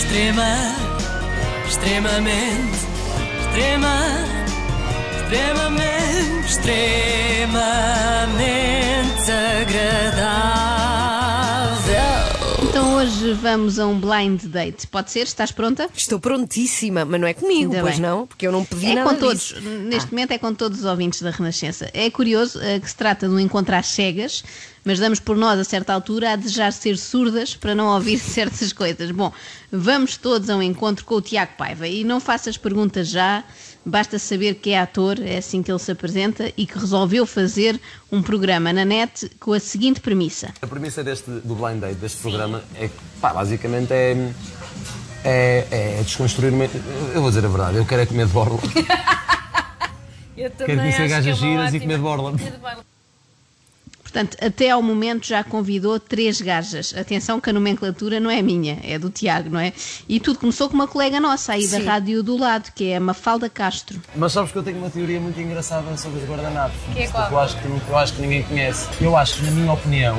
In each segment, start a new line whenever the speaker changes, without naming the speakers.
Extrema, extremamente, extrema, extremamente, extremamente agradável.
Então hoje vamos a um blind date. Pode ser? Estás pronta?
Estou prontíssima, mas não é comigo,
Ainda
pois
bem.
não? Porque eu não pedi
É
nada
com todos,
disso.
neste momento é com todos os ouvintes da Renascença. É curioso eh, que se trata de um encontro às cegas, mas damos por nós, a certa altura, a desejar ser surdas para não ouvir certas coisas. Bom, vamos todos a um encontro com o Tiago Paiva e não faças perguntas já, basta saber que é ator, é assim que ele se apresenta, e que resolveu fazer um programa na net com a seguinte premissa.
A premissa deste, do Blind Date, deste programa, é que, pá, basicamente é, é, é desconstruir. uma- Eu vou dizer a verdade, eu quero é comer de borla.
Eu
Quero conhecer gajas giras e comer de borla.
Portanto, até ao momento já convidou três gajas. Atenção que a nomenclatura não é minha, é do Tiago, não é? E tudo começou com uma colega nossa aí da
Sim.
rádio do lado, que é a Mafalda Castro.
Mas sabes que eu tenho uma teoria muito engraçada sobre os guardanapos.
Que é qual?
Que eu acho que, eu acho que ninguém conhece. Eu acho que, na minha opinião,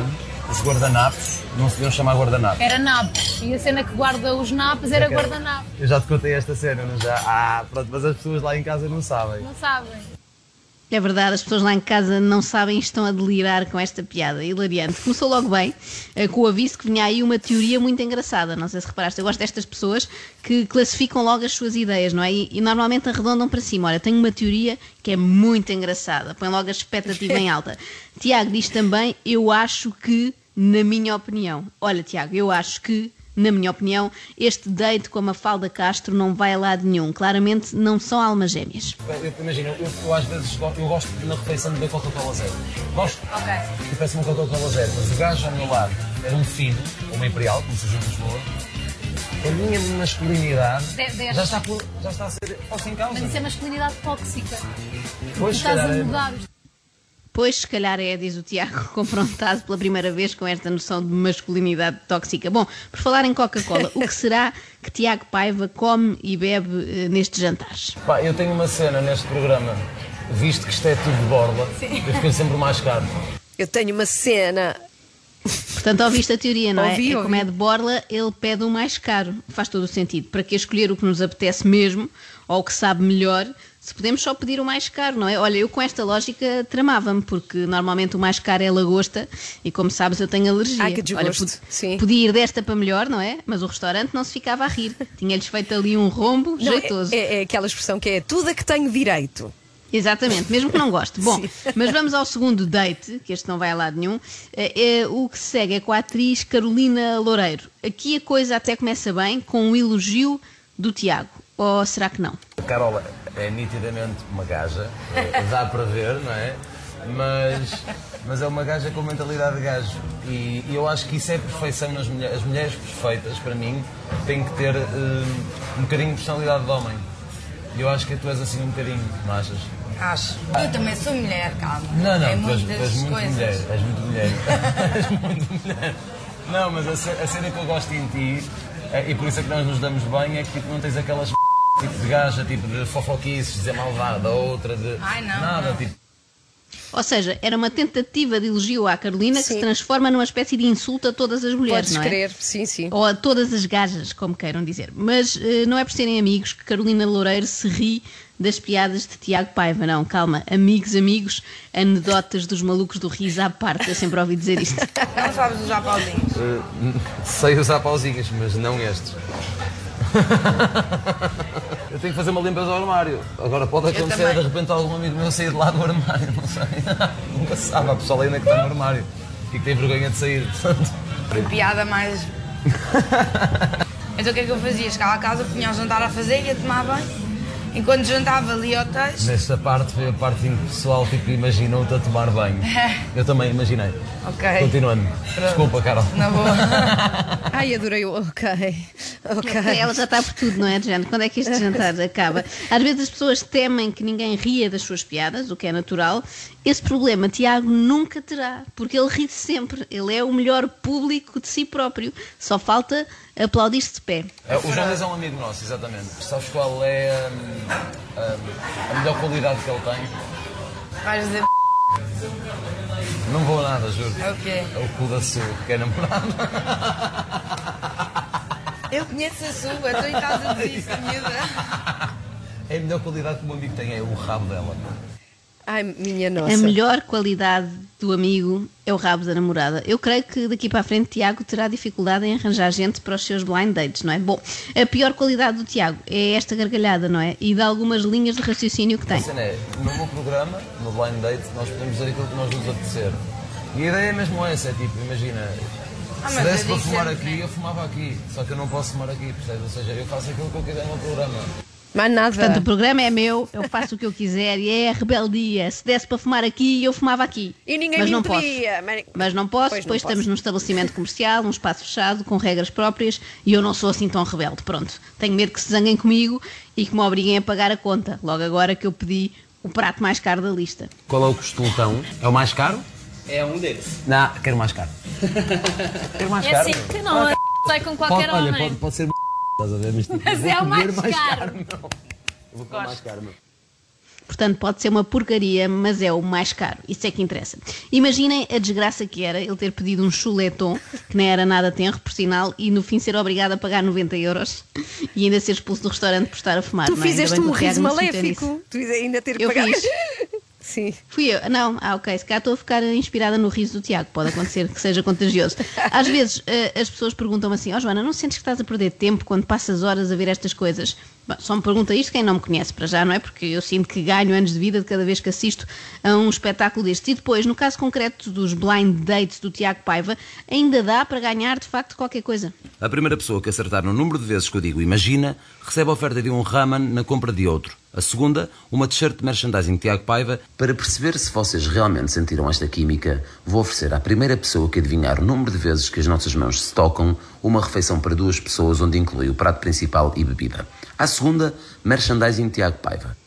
os guardanapos não se deviam chamar guardanapos.
Era napos. E a cena que guarda os napos era guardanapo.
Eu já te contei esta cena, não já? Ah, pronto, mas as pessoas lá em casa não sabem.
Não sabem.
É verdade, as pessoas lá em casa não sabem e estão a delirar com esta piada. Hilariante. Começou logo bem, eh, com o aviso que vinha aí uma teoria muito engraçada. Não sei se reparaste, eu gosto destas pessoas que classificam logo as suas ideias, não é? E, e normalmente arredondam para cima. Olha, tenho uma teoria que é muito engraçada. Põe logo a expectativa em alta. Tiago diz também, eu acho que, na minha opinião. Olha, Tiago, eu acho que. Na minha opinião, este date com a Mafalda Castro não vai a lado nenhum. Claramente não são almas gêmeas.
Imagina, eu, eu às vezes gosto, eu gosto na refeição de beber Coca-Cola zero. Gosto.
Ok.
Eu peço uma Coca-Cola zero, mas o gajo ao meu lado era um fino, ou uma imperial, como se diz em Lisboa. A minha masculinidade
De-
já, está por, já está a ser posta em causa.
Mas isso é masculinidade tóxica.
Pois,
Tu estás a
é-
mudar.
Pois, se calhar é, diz o Tiago, confrontado pela primeira vez com esta noção de masculinidade tóxica. Bom, por falar em Coca-Cola, o que será que Tiago Paiva come e bebe eh, nestes jantares?
Pá, eu tenho uma cena neste programa, visto que isto é tudo de borla, eu fico sempre mais caro.
Eu tenho uma cena.
Portanto, ouviste a teoria, não é?
Ouvi,
é como
ouvi.
é de borla, ele pede o mais caro. Faz todo o sentido. Para que escolher o que nos apetece mesmo, ou o que sabe melhor, se podemos só pedir o mais caro, não é? Olha, eu com esta lógica tramava-me, porque normalmente o mais caro é lagosta, e como sabes, eu tenho alergia.
Ai, que
Olha,
desgosto.
pod-
Sim.
podia ir desta para melhor, não é? Mas o restaurante não se ficava a rir. Tinha-lhes feito ali um rombo
Não,
jeitoso.
é, é- é aquela expressão que é tudo a que tenho direito.
Exatamente, mesmo que não goste. Bom, mas vamos ao segundo date, que este não vai a lado nenhum. É, é, o que se segue é com a atriz Carolina Loureiro. Aqui a coisa até começa bem, com um elogio do Tiago. Ou será que não?
Carola é nitidamente uma gaja, dá para ver, não é? Mas, mas é uma gaja com mentalidade de gajo. E, e eu acho que isso é perfeição nas mulheres. As mulheres perfeitas, para mim, têm que ter hum, um bocadinho de personalidade de homem. E eu acho que tu és assim um bocadinho, não achas?
Acho. Eu também sou mulher, calma.
Não, não,
é
tu és, tu és muito
coisas.
mulher. És muito mulher. és muito mulher. Não, mas a, a cena que eu gosto em ti, é- e por isso é que nós nos damos bem, é que tipo, não tens aquelas tipo de gaja, tipo de fofoquices, dizer malvada, outra de.
Ai, não,
Nada,
não.
tipo.
Ou seja, era uma tentativa de elogio à Carolina que
Sim.
se transforma numa espécie de insulto a todas as mulheres,
Podes
não é?
crer, sim, sim.
Ou a todas as gajas, como queiram dizer. Mas eh, não é por serem amigos que Carolina Loureiro se ri das piadas de Tiago Paiva. Não, calma. Amigos, amigos, anedotas dos malucos do riso à parte. Eu sempre ouvi dizer isto.
Não sabes usar pauzinhos.
Sei usar pauzinhos, mas não estes. eu tenho que fazer uma limpeza ao armário. Agora pode acontecer de repente algum amigo meu sair de lá do armário, não sei. Nunca se sabe, a pessoa ainda que está no armário e que tem vergonha de sair. portanto.
Foi piada mais. então o que é que eu fazia? Chegava a casa, punha o jantar a fazer e ia tomar banho. Enquanto jantava, lia o texto.
Nesta parte foi a parte em que o pessoal tipo, imaginou-te a tomar banho. Eu também imaginei.
Ok.
Continuando. Desculpa, Carol.
Na boa.
Ai, adorei o. Ok. Ok.
Ela já está por tudo, não é, género? Quando é que este jantar acaba? Às vezes as pessoas temem que ninguém ria das suas piadas, o que é natural. Esse problema Tiago nunca terá, porque ele ri sempre. Ele é o melhor público de si próprio. Só falta aplaudir-se de pé.
É, O Luís é um amigo nosso, exatamente. Sabes qual é hum, hum, a melhor qualidade que ele tem?
Vais dizer.
Não vou a nada, juro.
É o quê?
É o cu da sua, que é namorado.
Eu conheço a sua, estou em casa disso, miúda.
É a melhor qualidade que o meu amigo tem, é o rabo dela.
Ai, minha nossa.
A melhor qualidade do amigo é o rabo da namorada. Eu creio que daqui para a frente Tiago terá dificuldade em arranjar gente para os seus blind dates, não é? Bom, a pior qualidade do Tiago é esta gargalhada, não é? E de algumas linhas de raciocínio que tem.
A cena é, no meu programa, no Blind Date, nós podemos dizer aquilo que nós nos apetecer. E a ideia é mesmo essa, é tipo, imagina,
Ah,
se desse
eu
para fumar
sempre
aqui, eu fumava aqui. Só que eu não posso fumar aqui, percebes? Ou seja, eu faço aquilo que eu quiser no programa.
Mais nada.
Portanto, o programa é meu, eu faço o que eu quiser e é a rebeldia. Se desse para fumar aqui, eu fumava aqui.
E ninguém
Mas
me
não posso.
Mas-
Mas não posso,
Pois não
pois
posso.
estamos num estabelecimento comercial, num espaço fechado, com regras próprias e eu não sou assim tão rebelde. Pronto, tenho medo que se zanguem comigo e que me obriguem a pagar a conta, logo agora que eu pedi o prato mais caro da lista.
Qual é o costoltão? É o mais caro?
É um deles.
Não, quero mais caro. quero mais
É
caro.
assim que não, é sai com qualquer
Pode, olha,
homem.
pode, pode ser estás a ver? Mas, tipo,
Mas é o
comer
mais caro.
não. Eu vou comer mais caro, meu.
Portanto, pode ser uma porcaria, mas é o mais caro. Isso é que interessa. Imaginem a desgraça que era ele ter pedido um chuleton, que nem era nada tenro, por sinal, e no fim ser obrigado a pagar 90 euros e ainda ser expulso do restaurante por estar a fumar.
Tu
não é?
Fizeste um riso maléfico. Tu ainda ter que
Eu
pagar.
fiz.
Sim.
Fui eu. Não, ah, ok. Se calhar estou a ficar inspirada no riso do Tiago. Pode acontecer que seja contagioso. Às vezes eh, as pessoas perguntam assim: Ó Joana, não sentes que estás a perder tempo quando passas horas a ver estas coisas? Bom, só me pergunta isto quem não me conhece para já, não é? Porque eu sinto que ganho anos de vida de cada vez que assisto a um espetáculo destes. E depois, no caso concreto dos blind dates do Tiago Paiva, ainda dá para ganhar de facto qualquer coisa.
A primeira pessoa que acertar no número de vezes que eu digo imagina, recebe a oferta de um Raman na compra de outro. A segunda, uma t-shirt de merchandising Tiago Paiva. Para perceber se vocês realmente sentiram esta química, vou oferecer à primeira pessoa que adivinhar o número de vezes que as nossas mãos se tocam uma refeição para duas pessoas onde inclui o prato principal e bebida. À segunda, merchandising Tiago Paiva.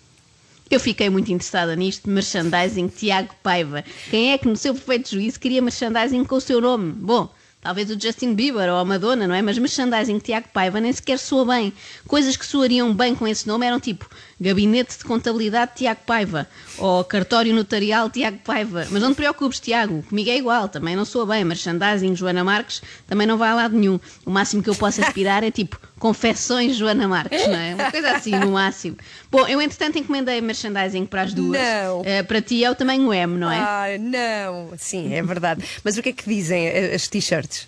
Eu fiquei muito interessada nisto, merchandising Tiago Paiva. Quem é que no seu perfeito juízo queria merchandising com o seu nome? Bom, talvez o Justin Bieber ou a Madonna, não é? Mas merchandising Tiago Paiva nem sequer soa bem. Coisas que soariam bem com esse nome eram tipo Gabinete de Contabilidade Tiago Paiva ou Cartório Notarial Tiago Paiva. Mas não te preocupes, Tiago, comigo é igual, também não soa bem. Merchandising Joana Marques também não vai a lado nenhum. O máximo que eu posso aspirar é tipo Confessões Joana Marques, não é? Uma coisa assim, no máximo. Bom, eu entretanto encomendei merchandising para as duas.
Não.
Eh, para ti é o tamanho M, não é?
Ah, não. Sim, é verdade. Mas o que é que dizem as t-shirts?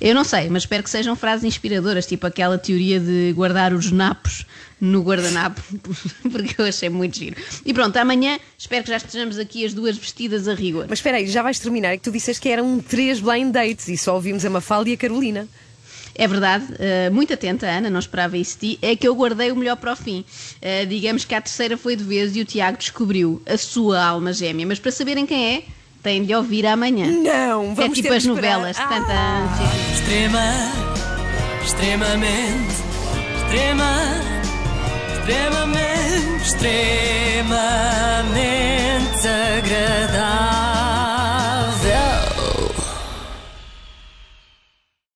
Eu não sei, mas espero que sejam frases inspiradoras, tipo aquela teoria de guardar os napos no guardanapo, porque eu achei muito giro. E pronto, amanhã espero que já estejamos aqui as duas vestidas a rigor.
Mas espera aí, já vais terminar. É que tu disseste que eram três blind dates e só ouvimos a Mafalda e a Carolina.
É verdade, eh, muito atenta, Ana, não esperava isso de ti, é que eu guardei o melhor para o fim. Eh, digamos que a terceira foi de vez e o Tiago descobriu a sua alma gêmea, mas para saberem quem é, tem de ouvir amanhã.
Não,
é
vamos
É
tipo
as novelas.
Ah.
Tantã.
Extrema, extremamente, extrema, extremamente, extremamente agradável.